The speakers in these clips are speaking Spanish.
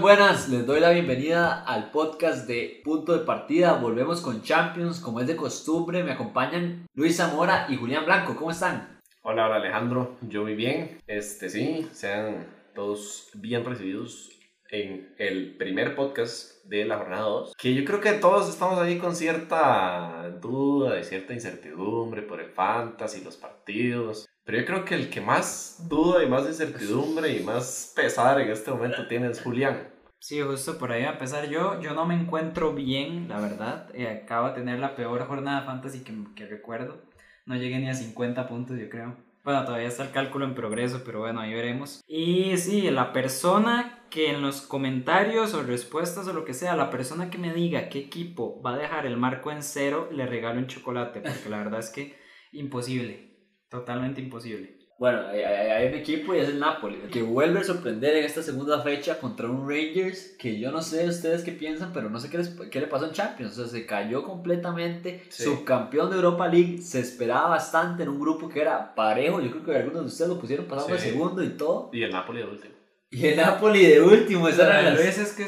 buenas, les doy la bienvenida al podcast de Punto de Partida. Volvemos con Champions, como es de costumbre. Me acompañan Luis Zamora y Julián Blanco. ¿Cómo están? Hola, hola Alejandro, yo muy bien. Este sí, sean todos bien recibidos en el primer podcast de la jornada 2. Que yo creo que todos estamos ahí con cierta duda y cierta incertidumbre por el fantasy, los partidos. Pero yo creo que el que más duda y más incertidumbre y más pesar en este momento tiene es Julián. Sí, justo por ahí a pesar yo, yo no me encuentro bien, la verdad. Eh, acabo de tener la peor jornada de fantasy que, que recuerdo. No llegué ni a 50 puntos, yo creo. Bueno, todavía está el cálculo en progreso, pero bueno, ahí veremos. Y sí, la persona que en los comentarios o respuestas o lo que sea, la persona que me diga qué equipo va a dejar el marco en cero, le regalo un chocolate, porque la verdad es que imposible, totalmente imposible. Bueno, hay, un equipo y es el Napoli, que vuelve a sorprender en esta segunda fecha contra un Rangers que yo no sé ustedes qué piensan, pero no sé qué, qué le pasó en Champions. O sea, se cayó completamente, subcampeón de Europa League, se esperaba bastante en un grupo que era parejo. Yo creo que algunos de ustedes lo pusieron pasando sí. segundo y todo. Y el Napoli de último. Y el Napoli de último, esas eran las... veces que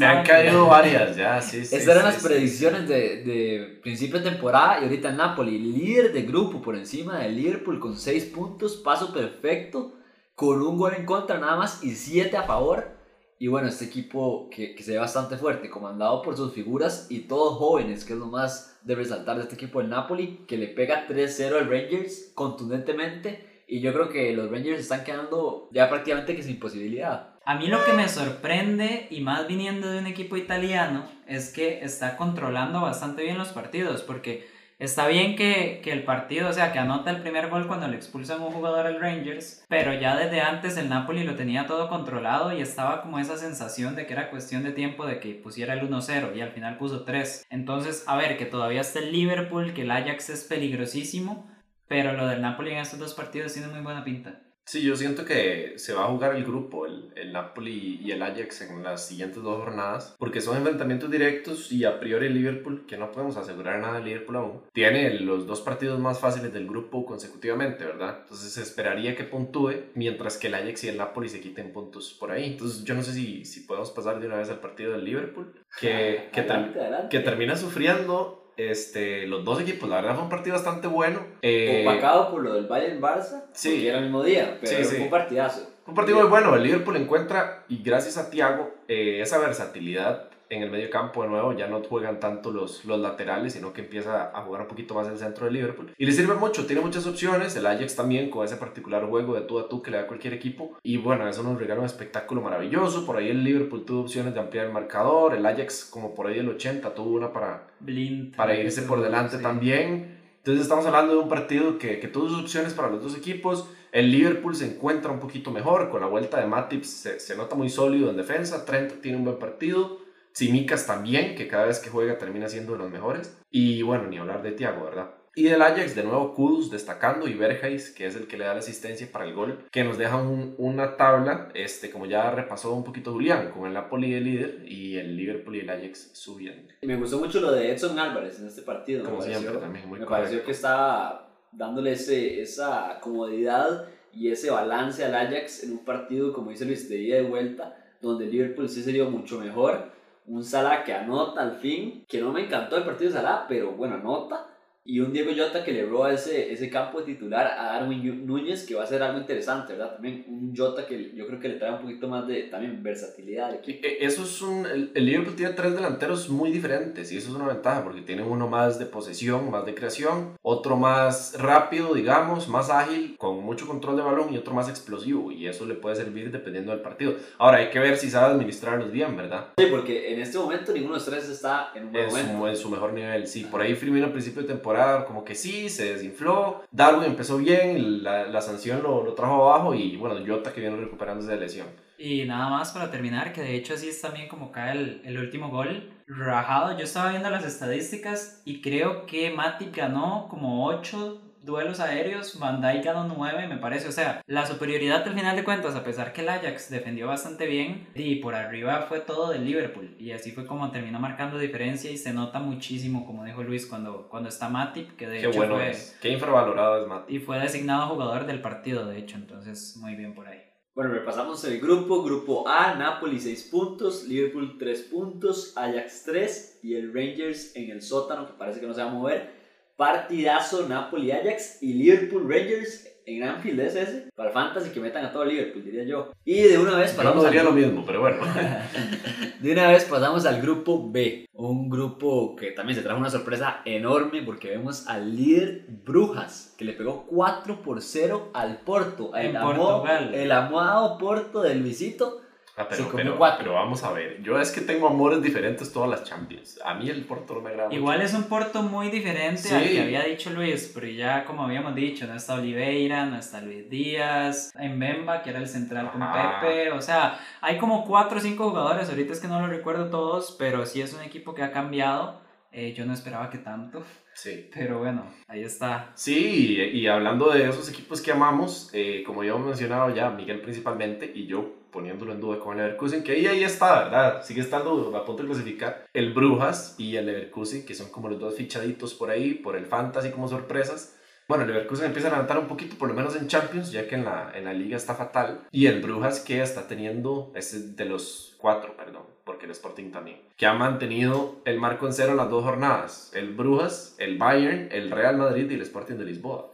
me, han caído varias ya, sí, sí. Esas eran las predicciones de, de, principio de temporada y ahorita el Napoli, líder de grupo por encima del Liverpool con 6 puntos, paso perfecto, con un gol en contra nada más y 7 a favor. Y bueno, este equipo que, que, se ve bastante fuerte, comandado por sus figuras y todos jóvenes, que es lo más de resaltar de este equipo del Napoli, que le pega 3-0 al Rangers contundentemente y yo creo que los Rangers están quedando ya prácticamente que sin posibilidad. A mí lo que me sorprende, y más viniendo de un equipo italiano, es que está controlando bastante bien los partidos, porque está bien que, que, el partido, o sea, que anota el primer gol cuando le expulsan un jugador al Rangers, pero ya desde antes el Napoli lo tenía todo controlado y estaba como esa sensación de que era cuestión de tiempo de que pusiera el 1-0 y al final puso 3. Entonces, a ver, que todavía está el Liverpool, que el Ajax es peligrosísimo, pero lo del Napoli en estos dos partidos tiene muy buena pinta. Sí, yo siento que se va a jugar el grupo, el, el, Napoli y el Ajax en las siguientes dos jornadas, porque son enfrentamientos directos y a priori el Liverpool, que no podemos asegurar nada del Liverpool aún, tiene los dos partidos más fáciles del grupo consecutivamente, ¿verdad? Entonces se esperaría que puntúe, mientras que el Ajax y el Napoli se quiten puntos por ahí. Entonces yo no sé si, si podemos pasar de una vez al partido del Liverpool, que, que, adelante, adelante. que termina sufriendo este, los dos equipos, la verdad fue un partido bastante bueno. Eh, Opacado por lo del Bayern Barça, sí, era el mismo día, pero sí, fue un partidazo. Un partido muy bueno, el Liverpool encuentra, y gracias a Thiago, eh, esa versatilidad en el medio campo de nuevo, ya no juegan tanto los, los laterales, sino que empieza a jugar un poquito más el centro del Liverpool. Y le sirve mucho, tiene muchas opciones, el Ajax también con ese particular juego de tú a tú que le da a cualquier equipo. Y bueno, eso nos regala un espectáculo maravilloso. Por ahí el Liverpool tuvo opciones de ampliar el marcador, el Ajax como por ahí el 80 tuvo una para, Blind, para irse por delante sí. también. Entonces estamos hablando de un partido que, que tuvo sus opciones para los dos equipos. El Liverpool se encuentra un poquito mejor, con la vuelta de Matip se, se nota muy sólido en defensa, Trent tiene un buen partido. Simicas también, que cada vez que juega termina siendo de los mejores. Y bueno, ni hablar de Thiago, ¿verdad? Y del Ajax, de nuevo Kudus destacando y Bergheis, que es el que le da la asistencia para el gol, que nos deja un, una tabla, este, como ya repasó un poquito Julián, con el Napoli de líder y el Liverpool y el Ajax subiendo. Me gustó mucho lo de Edson Álvarez en este partido. Como me siempre, pareció, también muy Me correcto. pareció que estaba dándole ese, esa comodidad y ese balance al Ajax en un partido, como dice Luis, de ida y vuelta, donde el Liverpool sí se dio mucho mejor un Salah que anota al fin, que no me encantó el partido de Salah, pero bueno, anota. Y un Diego Jota que le roba ese, ese campo de titular a Darwin Núñez, que va a ser algo interesante, ¿verdad? También un Jota que yo creo que le trae un poquito más de también versatilidad al equipo. E- Eso es un, el, el Liverpool tiene tres delanteros muy diferentes y eso es una ventaja porque tiene uno más de posesión, más de creación, otro más rápido, digamos, más ágil, con mucho control de balón y otro más explosivo y eso le puede servir dependiendo del partido. Ahora hay que ver si sabe administrarlos bien, ¿verdad? Sí, porque en este momento ninguno de los tres está en un buen En momento. su, en su mejor nivel, sí. Por ahí Firmino al principio de temporada como que sí, se desinfló. Darwin empezó bien, la, la sanción lo, lo trajo abajo y bueno, Jota que viene recuperándose de lesión. Y nada más para terminar, que de hecho así es también como cae el, el último gol. Rajado, yo estaba viendo las estadísticas y creo que Matip ganó como 8 duelos aéreos, Van Dijk ganó 9 me parece, o sea, la superioridad al final de cuentas, a pesar que el Ajax defendió bastante bien, y por arriba fue todo del Liverpool, y así fue como terminó marcando diferencia y se nota muchísimo, como dijo Luis, cuando, cuando está Matip, que de Qué hecho bueno fue, es. Qué infravalorado es Matip. y fue designado jugador del partido, de hecho, entonces muy bien por ahí. Bueno, repasamos el grupo. Grupo A, Napoli 6 puntos, Liverpool 3 puntos, Ajax 3 y el Rangers en el sótano, que parece que no se va a mover. Partidazo Napoli-Ajax y Liverpool-Rangers en Anfield es ese. Para Fantasy que metan a todo Liverpool, diría yo. Y de una vez pasamos no al- lo mismo, pero bueno. De una vez pasamos al grupo B, un grupo que también se trajo una sorpresa enorme porque vemos al líder Brujas, que le pegó 4 por 0 al Porto, el, En amo- Portugal. el amado Porto de Luisito. Ah, pero, comió pero, cuatro. pero vamos a ver. Yo es que tengo amores diferentes todas las Champions. A mí el Porto no me agrada mucho. Igual es un Porto muy diferente Sí. al que había dicho Luis, pero ya como habíamos dicho, no está Oliveira, no está Luis Díaz, en Bemba, que era el central con Ajá. Pepe, o sea, hay como cuatro o cinco jugadores, ahorita es que no lo recuerdo todos, pero sí es un equipo que ha cambiado, Eh, yo no esperaba que tanto, Sí. pero bueno, ahí está. Sí, y, y hablando de esos equipos que amamos, eh, como ya hemos mencionado ya, Miguel principalmente, y yo poniéndolo en duda con el Leverkusen, que ahí, ahí está, ¿verdad? Sigue estando a punto de clasificar. El Brujas y el Leverkusen, que son como los dos fichaditos por ahí, por el Fantasy como sorpresas. Bueno, el Leverkusen empieza a levantar un poquito, por lo menos en Champions, ya que en la, en la liga está fatal. Y el Brujas que está teniendo, es de los cuatro, perdón, el Sporting también, que ha mantenido el marco en cero las dos jornadas. El Brujas, el Bayern, el Real Madrid y el Sporting de Lisboa.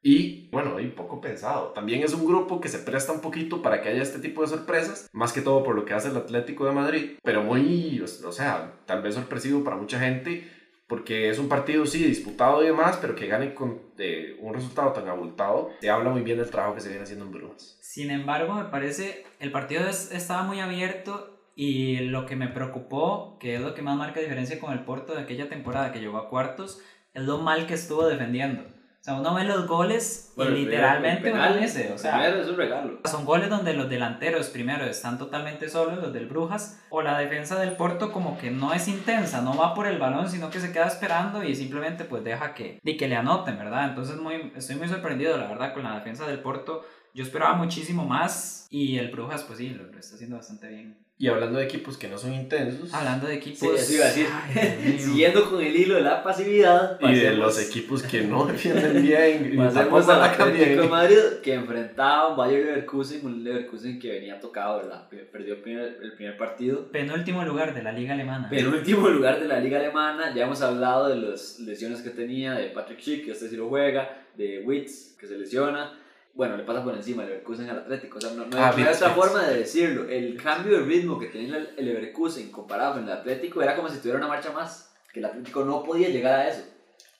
Y bueno, ahí poco pensado. También es un grupo que se presta un poquito para que haya este tipo de sorpresas, más que todo por lo que hace el Atlético de Madrid, pero muy, o sea, tal vez sorpresivo para mucha gente, porque es un partido, sí, disputado y demás, pero que gane con eh, un resultado tan abultado, se habla muy bien del trabajo que se viene haciendo en Brujas. Sin embargo, me parece, el partido es- estaba muy abierto y lo que me preocupó, que es lo que más marca diferencia con el Porto de aquella temporada que llegó a cuartos, es lo mal que estuvo defendiendo. O sea, uno ve los goles Bueno, y literalmente penal, dice, o sea, es un regalo. son goles donde los delanteros primero están totalmente solos, los del Brujas, o la defensa del Porto como que no es intensa, no va por el balón, sino que se queda esperando y simplemente pues deja que, y que le anoten, ¿verdad? Entonces muy, estoy muy sorprendido, la verdad, con la defensa del Porto. Yo esperaba muchísimo más y el Brujas pues sí, lo, lo está haciendo bastante bien. Y hablando de equipos que no son intensos, Hablando de equipos... Sí, eso iba a decir. Ay. Siguiendo con el hilo de la pasividad. y de pasemos- los equipos que no defienden bien, Pasemos al Atlético de. Madrid que enfrentaba a un Bayer Leverkusen, un Leverkusen que venía tocado, ¿verdad? Perdió el primer, el primer partido. Penúltimo lugar de la Liga Alemana. Penúltimo lugar de la liga alemana, ya hemos hablado de las lesiones que tenía, de Patrick Schick, que este sí lo juega, de Witz, que se lesiona. Bueno, le pasa por encima el Leverkusen al Atlético, o sea, no, no Ah, no hay otra forma de decirlo. El cambio de ritmo que tenía el, Leverkusen comparado con el Atlético era como si tuviera una marcha más, que el Atlético no podía llegar a eso.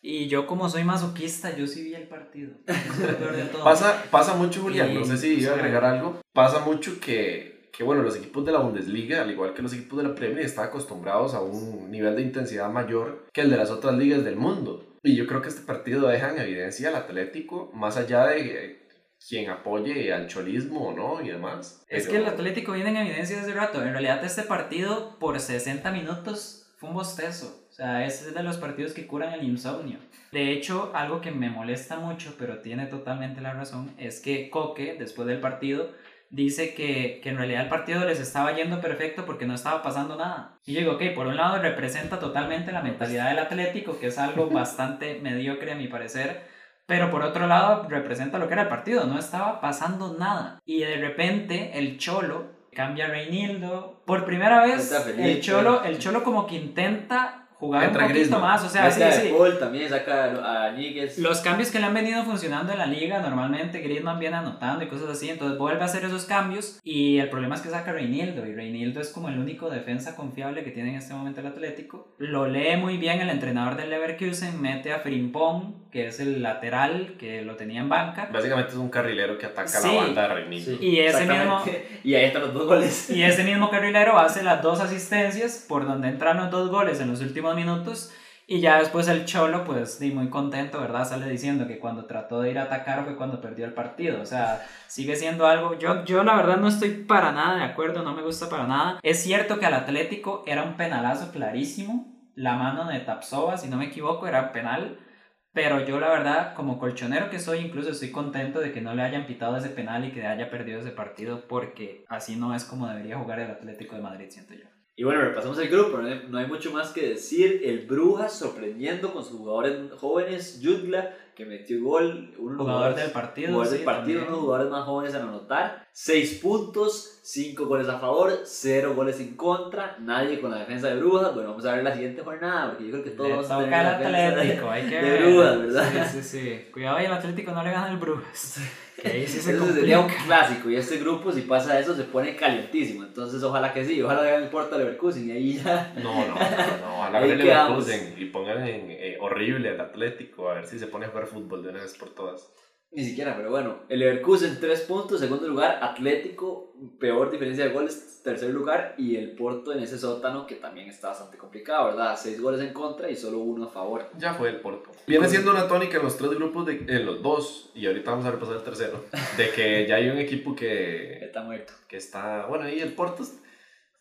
Y yo como soy masoquista, yo sí vi el partido. Eso es lo peor de todo. Pasa, pasa mucho, Julián, no sé si iba a agregar algo. Pasa mucho que, que, bueno, los equipos de la Bundesliga, al igual que los equipos de la Premier, están acostumbrados a un nivel de intensidad mayor que el de las otras ligas del mundo. Y yo creo que este partido deja en evidencia al Atlético, más allá de quien apoye al cholismo o no y demás. Es Pero- que el Atlético viene en evidencia desde rato. En realidad este partido por 60 minutos fue un bostezo. O sea, es de los partidos que curan el insomnio. De hecho, algo que me molesta mucho, pero tiene totalmente la razón, es que Coque, después del partido, dice que, que en realidad el partido les estaba yendo perfecto porque no estaba pasando nada. Y yo digo, ok, por un lado representa totalmente la mentalidad del Atlético, que es algo bastante mediocre a mi parecer, pero por otro lado representa lo que era el partido, no estaba pasando nada. Y de repente el Cholo cambia a Reinildo. Por primera vez el Cholo, el Cholo como que intenta jugar un poquito Griezmann. más, o sea, sí, sí. Paul también saca a Níguez. Los cambios que le han venido funcionando en la liga, normalmente Griezmann viene anotando y cosas así, entonces vuelve a hacer esos cambios y el problema es que saca a Reinildo y Reinildo es como el único defensa confiable que tiene en este momento el Atlético. Lo lee muy bien el entrenador del Leverkusen, mete a Frimpong, que es el lateral que lo tenía en banca. Básicamente es un carrilero que ataca Sí. la banda de Reinildo. Sí, Y ese exactamente. Y ahí están los dos goles. Y ese mismo carrilero hace las dos asistencias por donde entran los dos goles en los últimos minutos. Y ya después el Cholo, pues di, muy contento, ¿verdad? Sale diciendo que cuando trató de ir a atacar fue cuando perdió el partido. O sea, sigue siendo algo... Yo, yo la verdad no estoy para nada de acuerdo, no me gusta para nada. Es cierto que al Atlético era un penalazo clarísimo. La mano de Tapsova, si no me equivoco, era penal. Pero yo la verdad, como colchonero que soy, incluso estoy contento de que no le hayan pitado ese penal y que haya perdido ese partido porque así no es como debería jugar el Atlético de Madrid, siento yo. Y bueno, repasamos el grupo, no hay, mucho más que decir. El Brujas sorprendiendo con sus jugadores jóvenes, Jutgla, que metió gol, de los Jugador del partido. jugador sí, del partido, uno de los jugadores más jóvenes en anotar. 6 puntos, 5 goles a favor, 0 goles en contra, nadie con la defensa de Brujas. Bueno, vamos a ver la siguiente jornada, porque yo creo que todos Le vamos a tener al la defensa de- Atlético, hay que de. Brujas, ¿verdad? Sí, sí, sí. Cuidado y el Atlético no le gana el Brujas. Ahí sí se Eso sería un clásico y este grupo si pasa eso se pone calientísimo. Entonces ojalá que sí, ojalá hagan el Porto a Leverkusen y ahí ya... No, no, no, no. Ojalá Ahí que quedamos. Leverkusen y pongan en eh, horrible al Atlético a ver si se pone a jugar fútbol de una vez por todas. Ni siquiera, pero bueno. El Leverkusen 3 puntos, segundo lugar. Atlético, peor diferencia de goles, tercer lugar. Y el Porto en ese sótano que también está bastante complicado, ¿verdad? 6 goles en contra y solo uno a favor. Ya fue el Porto. Viene siendo una tónica en los tres grupos, de, en los dos, y ahorita vamos a repasar el tercero, de que ya hay un equipo que, Está muerto. que está, bueno, y el Porto,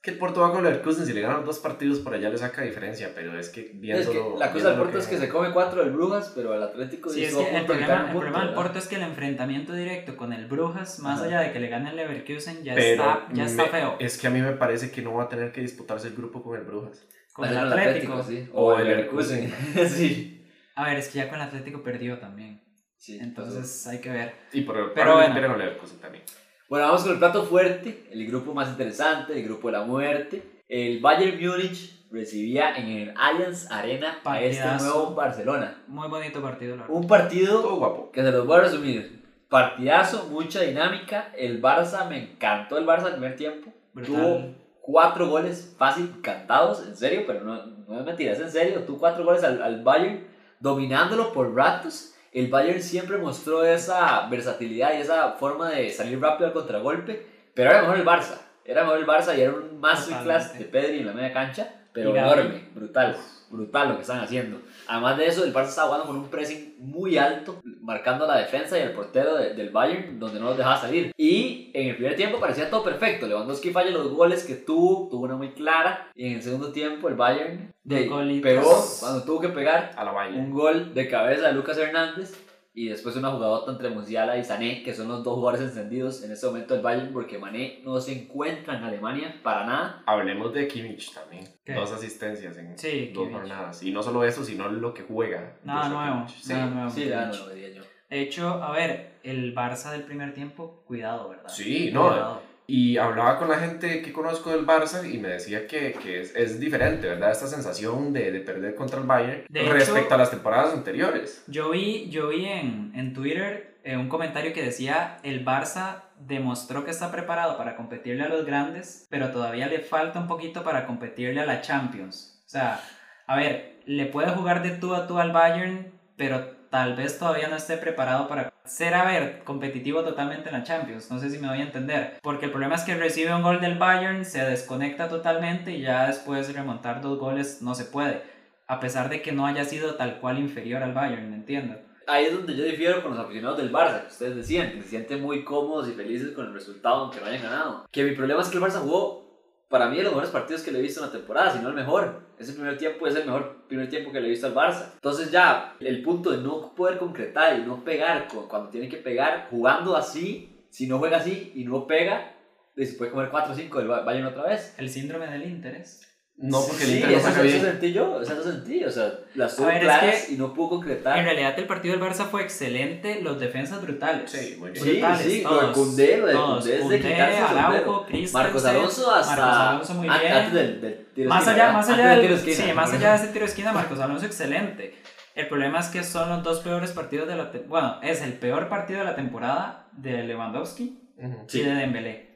que el Porto va con Leverkusen, si le ganan dos partidos por allá le saca diferencia, pero es que Es viéndolo... que la cosa del Porto es que se come 4 del Brujas, pero el Atlético Sí, es que el problema, el punto, problema del. Porto es que el enfrentamiento directo con el Brujas, más Ajá. allá de que le gane el Leverkusen, ya pero está, ya está me- feo. Es que a mí me parece que no va a tener que disputarse el grupo con el Brujas. Con el Atlético. sí. O O el el Leverkusen. sí. A ver, es que ya con el Atlético perdió también. sí. Entonces hay que ver. Y por, Pero bueno. pero con Leverkusen también. Bueno, vamos con el plato fuerte, el grupo más interesante, el grupo de la muerte. El Bayern Múnich recibía en el Allianz Arena a este nuevo Barcelona. Muy bonito partido, la verdad. Un partido Todo guapo. que se los voy a resumir. Partidazo, mucha dinámica. El Barça, me encantó el Barça el primer tiempo. Brutal. Tuvo cuatro goles fácil cantados, en serio, pero no, no es mentira, es en serio. Tuvo cuatro goles al, al Bayern, dominándolo por ratos. El Bayern siempre mostró esa versatilidad y esa forma de salir rápido al contragolpe, pero era mejor el Barça. Era mejor el Barça y era un masterclass de. Pedri en la media cancha, pero enorme, brutal, brutal lo que están haciendo. Además de eso, el Barça estaba jugando con un pressing muy alto, marcando la defensa y el portero de- del Bayern, donde no los dejaba salir. Y en el primer tiempo parecía todo perfecto. Lewandowski falla los goles que tuvo, tuvo una muy clara. Y en el segundo tiempo, el Bayern de- pegó cuando tuvo que pegar A la valla. un gol de cabeza de Lucas Hernández. Y después una jugadota entre Musiala y Sané, que son los dos jugadores encendidos en este momento del Bayern, porque Mané no se encuentra en Alemania para nada. Hablemos de Kimmich también. ¿Qué? Dos asistencias en Sí, dos Kimmich. jornadas. Y no solo eso, sino lo que juega. Nada nuevo. Sí. Nada nuevo. Sí, no lo diría yo. De hecho, a ver, el Barça del primer tiempo, cuidado, ¿verdad? Sí, no. Cuidado. Y hablaba con la gente que conozco del Barça y me decía que, que es, es diferente, ¿verdad? Esta sensación de, de perder contra el Bayern De respecto hecho- a las temporadas anteriores. Yo vi, yo vi en, en Twitter eh, un comentario que decía, el Barça demostró que está preparado para competirle a los grandes, pero todavía le falta un poquito para competirle a la Champions. O sea, a ver, le puede jugar de tú a tú al Bayern, pero tal vez todavía no esté preparado para ser, a ver, competitivo totalmente en la Champions. No sé si me voy a entender. Porque el problema es que recibe un gol del Bayern, se desconecta totalmente y ya después remontar dos goles no se puede. A pesar de que no haya sido tal cual inferior al Bayern, ¿me entiendo? Ahí es donde yo difiero con los aficionados del Barça, que ustedes decían, que se sienten muy cómodos y felices con el resultado, aunque no hayan ganado. Que mi problema es que el Barça jugó, para mí, de los mejores partidos que le he visto en la temporada, si no el mejor. Ese primer tiempo es el mejor primer tiempo que le he visto al Barça. Entonces ya, el punto de no poder concretar y no pegar cu- cuando tiene que pegar, jugando así, si no juega así y no pega, pues se puede comer 4 o 5 del Ba- Bayern otra vez. El síndrome del interés. No, porque el sí, Inter no eso, juega eso bien. sentí yo, eso sentí, o sea, las tuvo ver, es claras que- y no pudo concretar. En realidad el partido del Barça fue excelente, los defensas brutales. Sí, muy bien. Sí, Brutales, sí, lo todos. de Koundé, lo de Todos. Koundé es de quitarse el. Araujo, Marcos Alonso hasta Marcos Alonso muy bien. antes del, del tiro Más esquina, allá, más allá, del del- tiro de esquina. sí, más allá de ese tiro de esquina, Marcos Alonso excelente. El problema es que son los dos peores partidos de la bueno, es el peor partido de la temporada de Lewandowski Ujú. Sí. y de Dembélé.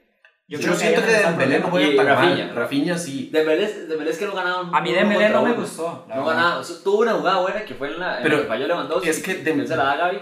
Yo, creo siento que el Dembélé no juega tan Rafinha. mal. Rafinha sí. Dembélé, es- Dembélé es que no ganaba A mí Dembélé no me uno. gustó. No ganaba, tuvo una jugada buena que fue en la en Pero que falló Lewandowski. es que él Dem- se la da a Gavi,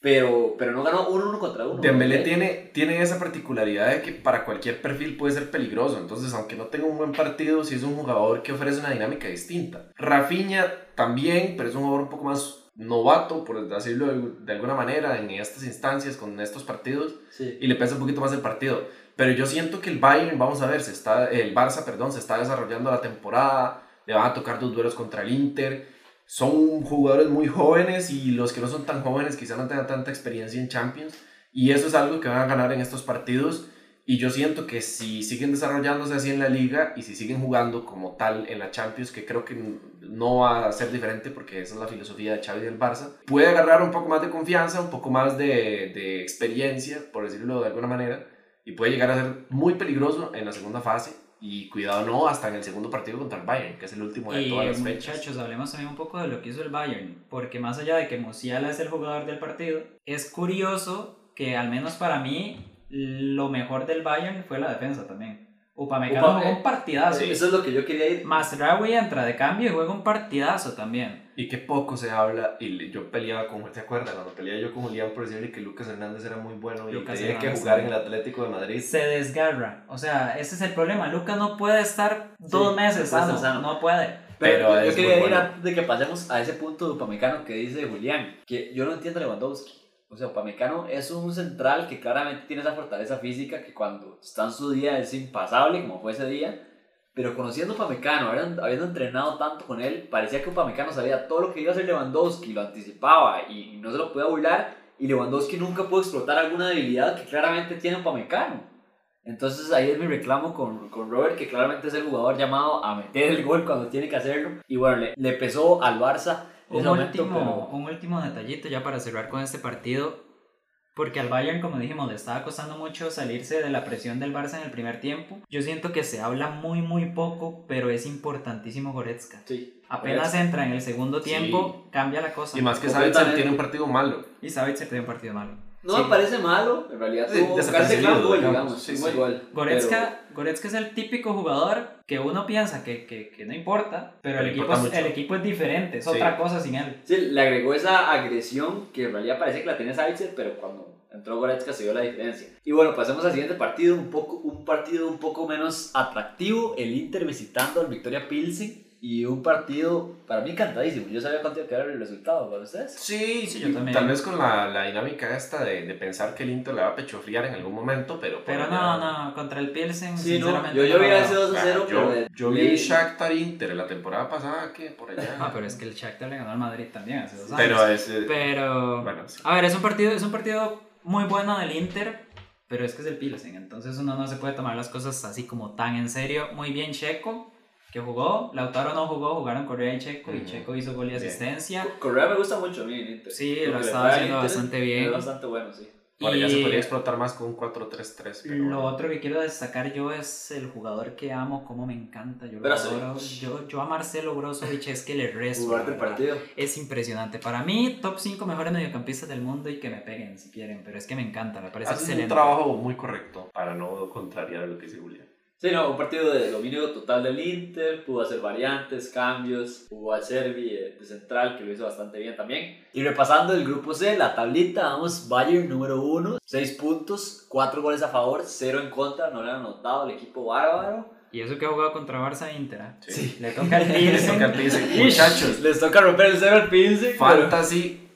pero, pero no ganó uno, uno contra uno. Dembélé tiene, tiene esa particularidad de que para cualquier perfil puede ser peligroso. Entonces, aunque no tenga un buen partido, sí es un jugador que ofrece una dinámica distinta. Rafinha también, pero es un jugador un poco más novato, por decirlo de, de alguna manera, en estas instancias, con estos partidos. Sí. y le pesa un poquito más el partido. Pero yo siento que el Bayern, vamos a ver, se está, el Barça, perdón, se está desarrollando la temporada, le van a tocar dos duelos contra el Inter. Son jugadores muy jóvenes y los que no son tan jóvenes quizá no tengan tanta experiencia en Champions. Y eso es algo que van a ganar en estos partidos. Y yo siento que si siguen desarrollándose así en la liga y si siguen jugando como tal en la Champions, que creo que no va a ser diferente porque esa es la filosofía de Xavi del Barça, puede agarrar un poco más de confianza, un poco más de, de experiencia, por decirlo de alguna manera, y puede llegar a ser muy peligroso en la segunda fase. Y cuidado no, hasta en el segundo partido contra el Bayern, que es el último de Y todas las fechas. muchachos, hablemos también un poco de lo que hizo el Bayern, porque más allá de que Musiala es el jugador del partido, es curioso que al menos para mí lo mejor del Bayern fue la defensa también. Upamecano Upame- jugó un partidazo. Sí, eso es lo que yo quería ir. Masraoui entra de cambio y juega un partidazo también. Y que poco se habla, y yo peleaba con, ¿te acuerdas? Cuando peleaba yo con Julián por decirle que Lucas Hernández era muy bueno y Lucas tenía que jugar en el. Atlético de Madrid. Se desgarra. O sea, ese es el problema. Lucas no puede estar dos Sí, meses sano. sano. No puede. Pero, Pero yo, es quería ir bueno. antes de que pasemos a ese punto de Upamecano que dice Julián, que yo no entiendo a Lewandowski. O sea, Upamecano es un central que claramente tiene esa fortaleza física que cuando está en su día es impasable, como fue ese día. Pero conociendo a Upamecano, habiendo, entrenado tanto con él, parecía que Upamecano sabía todo lo que iba a hacer Lewandowski, lo anticipaba y no se lo podía burlar. Y Lewandowski nunca pudo explotar alguna debilidad que claramente tiene Upamecano. Entonces ahí es mi reclamo con, con Robert, que claramente es el jugador llamado a meter el gol cuando tiene que hacerlo. Y bueno, le, le pesó al Barça Un último, pero- un último detallito ya para cerrar con este partido. Porque al Bayern, como dijimos, le estaba costando mucho salirse de la presión del Barça en el primer tiempo. Yo siento que se habla muy, muy poco, pero es importantísimo Goretzka. Sí. Apenas entra en el segundo tiempo, cambia la cosa. Y más que. Sabitzer tiene un partido malo. Y se perdió un partido malo. No Sí. me parece malo, en realidad Sí, gran gol, digamos. digamos. Sí, sí. gol. Goretzka, Goretzka es el típico jugador que uno piensa que, que, que no importa, pero el Pero equipo, importa es, el equipo es diferente, es Sí. otra cosa sin él. Pero, sí, le agregó esa agresión que en realidad parece que la tenía Savitzer, pero cuando entró Goretzka se vio la diferencia. Y bueno, pasemos al siguiente partido, un, poco, un partido un poco menos atractivo, el Inter visitando al Victoria Pilsen. Y un partido para mí encantadísimo. Yo sabía cuánto iba a quedar el resultado, ¿para ustedes? Sí, Sí, yo y también. Tal vez con la, la dinámica esta de, de pensar que el Inter le va a pechofriar en algún momento, pero... por Pero no, no, contra el Pilsen, Sí, no, sinceramente. yo, yo no vi ese veo. 2 a 0, Ah, yo, pero yo vi Shakhtar Inter la temporada pasada que por allá... Ah, pero es que el Shakhtar le ganó al Madrid también hace dos años. Pero ese... Pero, Bueno, sí. a ver, es un partido, es un partido muy bueno del Inter, pero es que es el Pilsen, entonces uno no se puede tomar las cosas así como tan en serio. Muy bien Checo, que jugó, Lautaro no jugó, jugaron Correa y Checo, y. Checo hizo gol y Bien. asistencia. Correa me gusta mucho a mí en Inter. Sí, Lo lo estaba haciendo Inter bastante Es bien. bastante bueno, sí. Por allá se Y- podría explotar más con un 4-3-3, pero... Lo bueno. otro que quiero destacar yo es el jugador que amo, como me encanta. Yo, lo adoro. yo, yo a Marcelo Brozovic es que le rezo. Verdad. partido. Es impresionante. Para mí, top 5 mejores mediocampistas del mundo y que me peguen si quieren. Pero es que me encanta, me parece Haces un excelente. trabajo muy correcto para no contrariar lo que dice Julián. Sí, no, un partido de dominio total del Inter, pudo hacer variantes, cambios, jugó a Servi eh, de central, que lo hizo bastante bien también. Y repasando el grupo C, la tablita, vamos, Bayern número 1, 6 puntos, 4 goles a favor, 0 en contra, no le han anotado el equipo bárbaro. Y eso que ha jugado contra Barça e Inter. ¿eh? Sí. Le toca al Les Pilsen. toca al Pilsen. Muchachos, Les toca romper el 0 al Pilsen. pero- Fantasy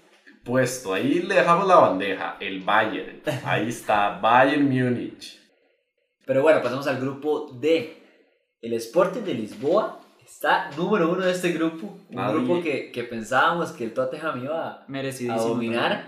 puesto. Ahí le dejamos la bandeja. El Bayern. Ahí está. Bayern Múnich. Pero bueno, pasamos al grupo D. El Sporting de Lisboa está número 1 de este grupo. Un Nadie- grupo que, que pensábamos que el Tottenham iba a, dominar.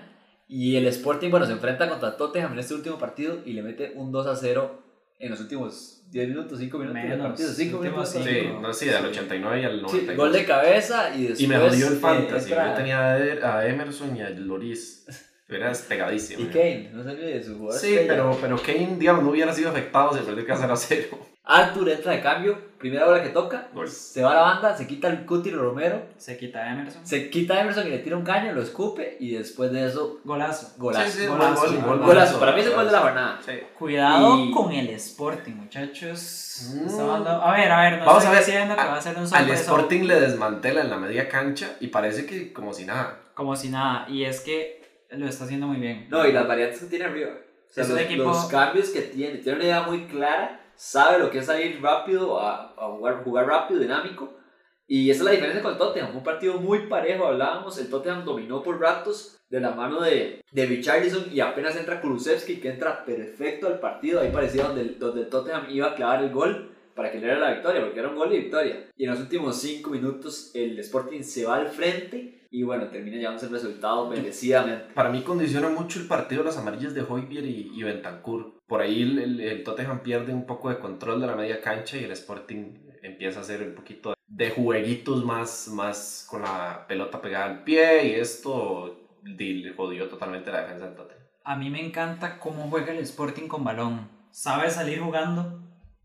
Y el Sporting, bueno, se enfrenta contra Tottenham en este último partido y le mete un 2 a 0 en los últimos 10 minutos, 5 minutos del Menos, partido. 5 últimos minutos. Sí, no, sí, del 89 y al Sí, 92. gol de cabeza y después. y me jodió el eh, fantasy. entra- Yo tenía a Emerson y a Loris. Era despegadísimo. Y Kane, no se olvide de su jugador. Sí, estrella. pero, pero Kane, digamos, no hubiera sido afectado si perdió que 0 a 0. Arthur entra de cambio, primera bola que toca, Gol. se va a la banda, se quita el Cuti Romero, Se quita a Emerson. se quita a Emerson y le tira un caño, lo escupe y después de eso, Golazo. golazo. Sí, sí, Golazo, gol, gol, gol, gol, Golazo, para mí es el gol de la jornada. Sí. Cuidado Y- con el Sporting, muchachos. Mm. A ver, a ver, no Vamos estoy a ver, diciendo que a- va a ser un Al Sporting le desmantela en la media cancha y parece que como si nada. como si nada. Y es que lo está haciendo muy bien. No, y las variantes que tiene arriba. O sea, Es un los, equipo- los cambios que tiene, tiene una idea muy clara, sabe lo que es salir rápido, a, a jugar, jugar rápido, dinámico. Y esa es la diferencia con el Tottenham. Un partido muy parejo, hablábamos. El Tottenham dominó por ratos de la mano de, de Richarlison y apenas entra Kulusevski, que entra perfecto al partido. Ahí parecía donde, donde el Tottenham iba a clavar el gol para que le diera la victoria, porque era un gol de victoria. Y en los últimos 5 minutos el Sporting se va al frente y bueno, termina llevándose el resultado merecidamente. Para mí condiciona mucho el partido de las amarillas de Hoybier y, y Bentancur. Por ahí el, el, el, Tottenham pierde un poco de control de la media cancha y el Sporting empieza a hacer un poquito de jueguitos más, más con la pelota pegada al pie y esto le jodió totalmente la defensa del Tottenham. A mí me encanta cómo juega el Sporting con balón. Sabe salir jugando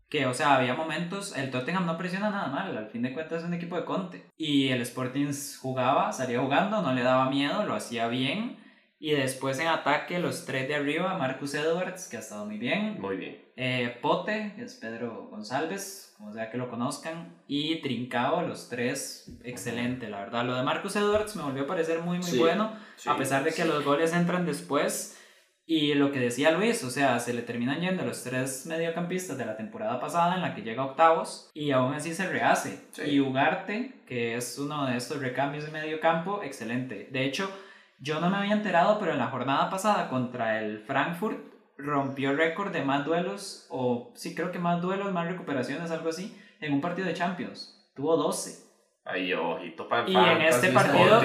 que, o sea, había momentos, el Tottenham no presiona nada mal, al fin de cuentas es un equipo de Conte. Y el Sporting jugaba, salía jugando, no le daba miedo, lo hacía bien. Y después en ataque, los tres de arriba, Marcus Edwards, que ha estado muy bien. Muy bien. Eh, Pote, que es Pedro González, como sea que lo conozcan. Y Trincao, los tres, excelente, la verdad. Lo de Marcus Edwards me volvió a parecer muy, muy Sí, bueno, sí, a pesar de que sí. los goles entran después. Y lo que decía Luis, o sea, se le terminan yendo los tres mediocampistas de la temporada pasada en la que llega a octavos y aún así se rehace. Sí. Y Ugarte, que es uno de estos recambios de medio campo, excelente. De hecho, yo no me había enterado, pero en la jornada pasada contra el Frankfurt rompió récord de más duelos, o sí creo que más duelos, más recuperaciones, algo así, en un partido de Champions. Tuvo 12. Ahí, ojito para Y en este partido-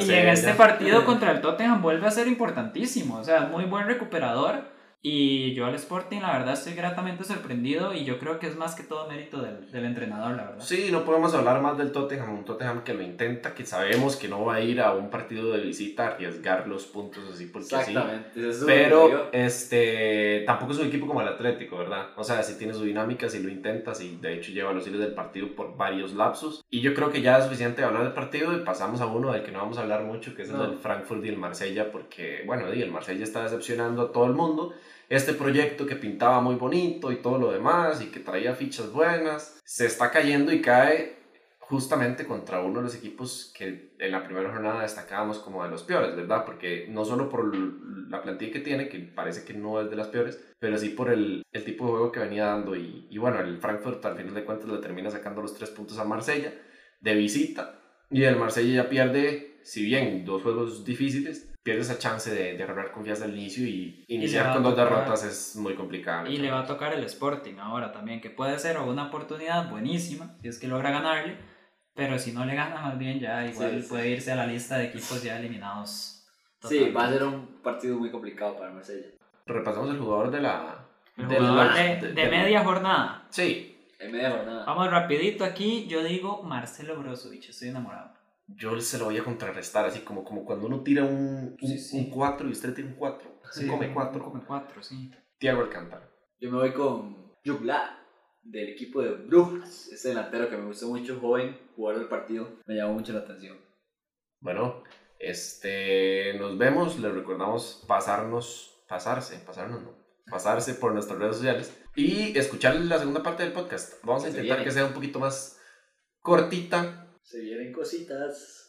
Y en este partido contra el Tottenham vuelve a ser importantísimo. O sea, muy buen recuperador. Y yo al Sporting, la verdad, estoy gratamente sorprendido. Y yo creo que es más que todo mérito del, del entrenador, la verdad. Sí, no podemos hablar más del Tottenham, un Tottenham que lo intenta, que sabemos que no va a ir a un partido de visita a arriesgar los puntos así porque sí. Exactamente. eso es lo que digo. Pero este tampoco es un equipo como el Atlético, ¿verdad? O sea, sí tiene su dinámica, sí lo intenta, sí de hecho lleva los hilos del partido por varios lapsos. Y yo creo que ya es suficiente hablar del partido y pasamos a uno del que no vamos a hablar mucho, que es el No. del Frankfurt y el Marsella, porque, bueno, y el Marsella está decepcionando a todo el mundo. Este proyecto que pintaba muy bonito y todo lo demás y que traía fichas buenas, se está cayendo y cae justamente contra uno de los equipos que en la primera jornada destacábamos como de los peores, ¿verdad? Porque no solo por la plantilla que tiene, que parece que no es de las peores, pero sí por el, el tipo de juego que venía dando. Y, y bueno, el Frankfurt al final de cuentas le termina sacando los tres puntos a Marsella de visita. Y el Marsella ya pierde, si bien dos juegos difíciles, pierde esa chance de, de agarrar confianza al inicio y iniciar con dos derrotas es muy complicado. Y le va a tocar el Sporting ahora también, que puede ser una oportunidad buenísima, si es que logra ganarle. Pero si no le gana, más bien ya igual Sí, sí. puede irse a la lista de equipos ya eliminados. Sí, va a ser un partido muy complicado para Marsella. Repasamos el jugador de la... El del- jugador de, de- media jornada. Sí, En media jornada. Vamos rapidito aquí, yo digo Marcelo Brozovic, estoy enamorado. Yo se lo voy a contrarrestar, así como, como cuando uno tira un, un, Sí, sí. un 4 y usted tira un 4. Sí, come un- 4. un Come cuatro, sí. Tiago Alcántara. Yo me voy con Jugla del equipo de Brujas. Ese delantero que me gustó mucho, joven, jugador del partido. Me llamó mucho la atención. Bueno, este, nos vemos, les recordamos pasarnos, pasarse, pasarnos no, pasarse por nuestras redes sociales y escuchar la segunda parte del podcast. Vamos a intentar que sea un poquito más cortita, Se vienen cositas.